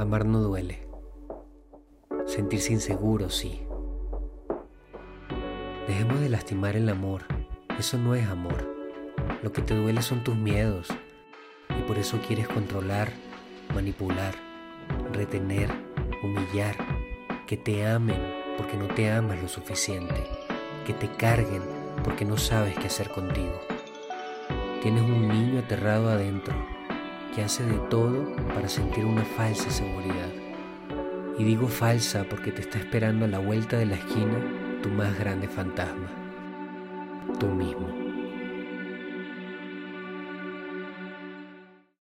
Amar no duele. Sentirse inseguro, sí. Dejemos de lastimar el amor. Eso no es amor. Lo que te duele son tus miedos. Y por eso quieres controlar, manipular, retener, humillar, que te amen porque no te amas lo suficiente, que te carguen porque no sabes qué hacer contigo. Tienes un niño aterrado adentro que hace de todo para sentir una falsa seguridad. Y digo falsa porque te está esperando a la vuelta de la esquina tu más grande fantasma, tú mismo.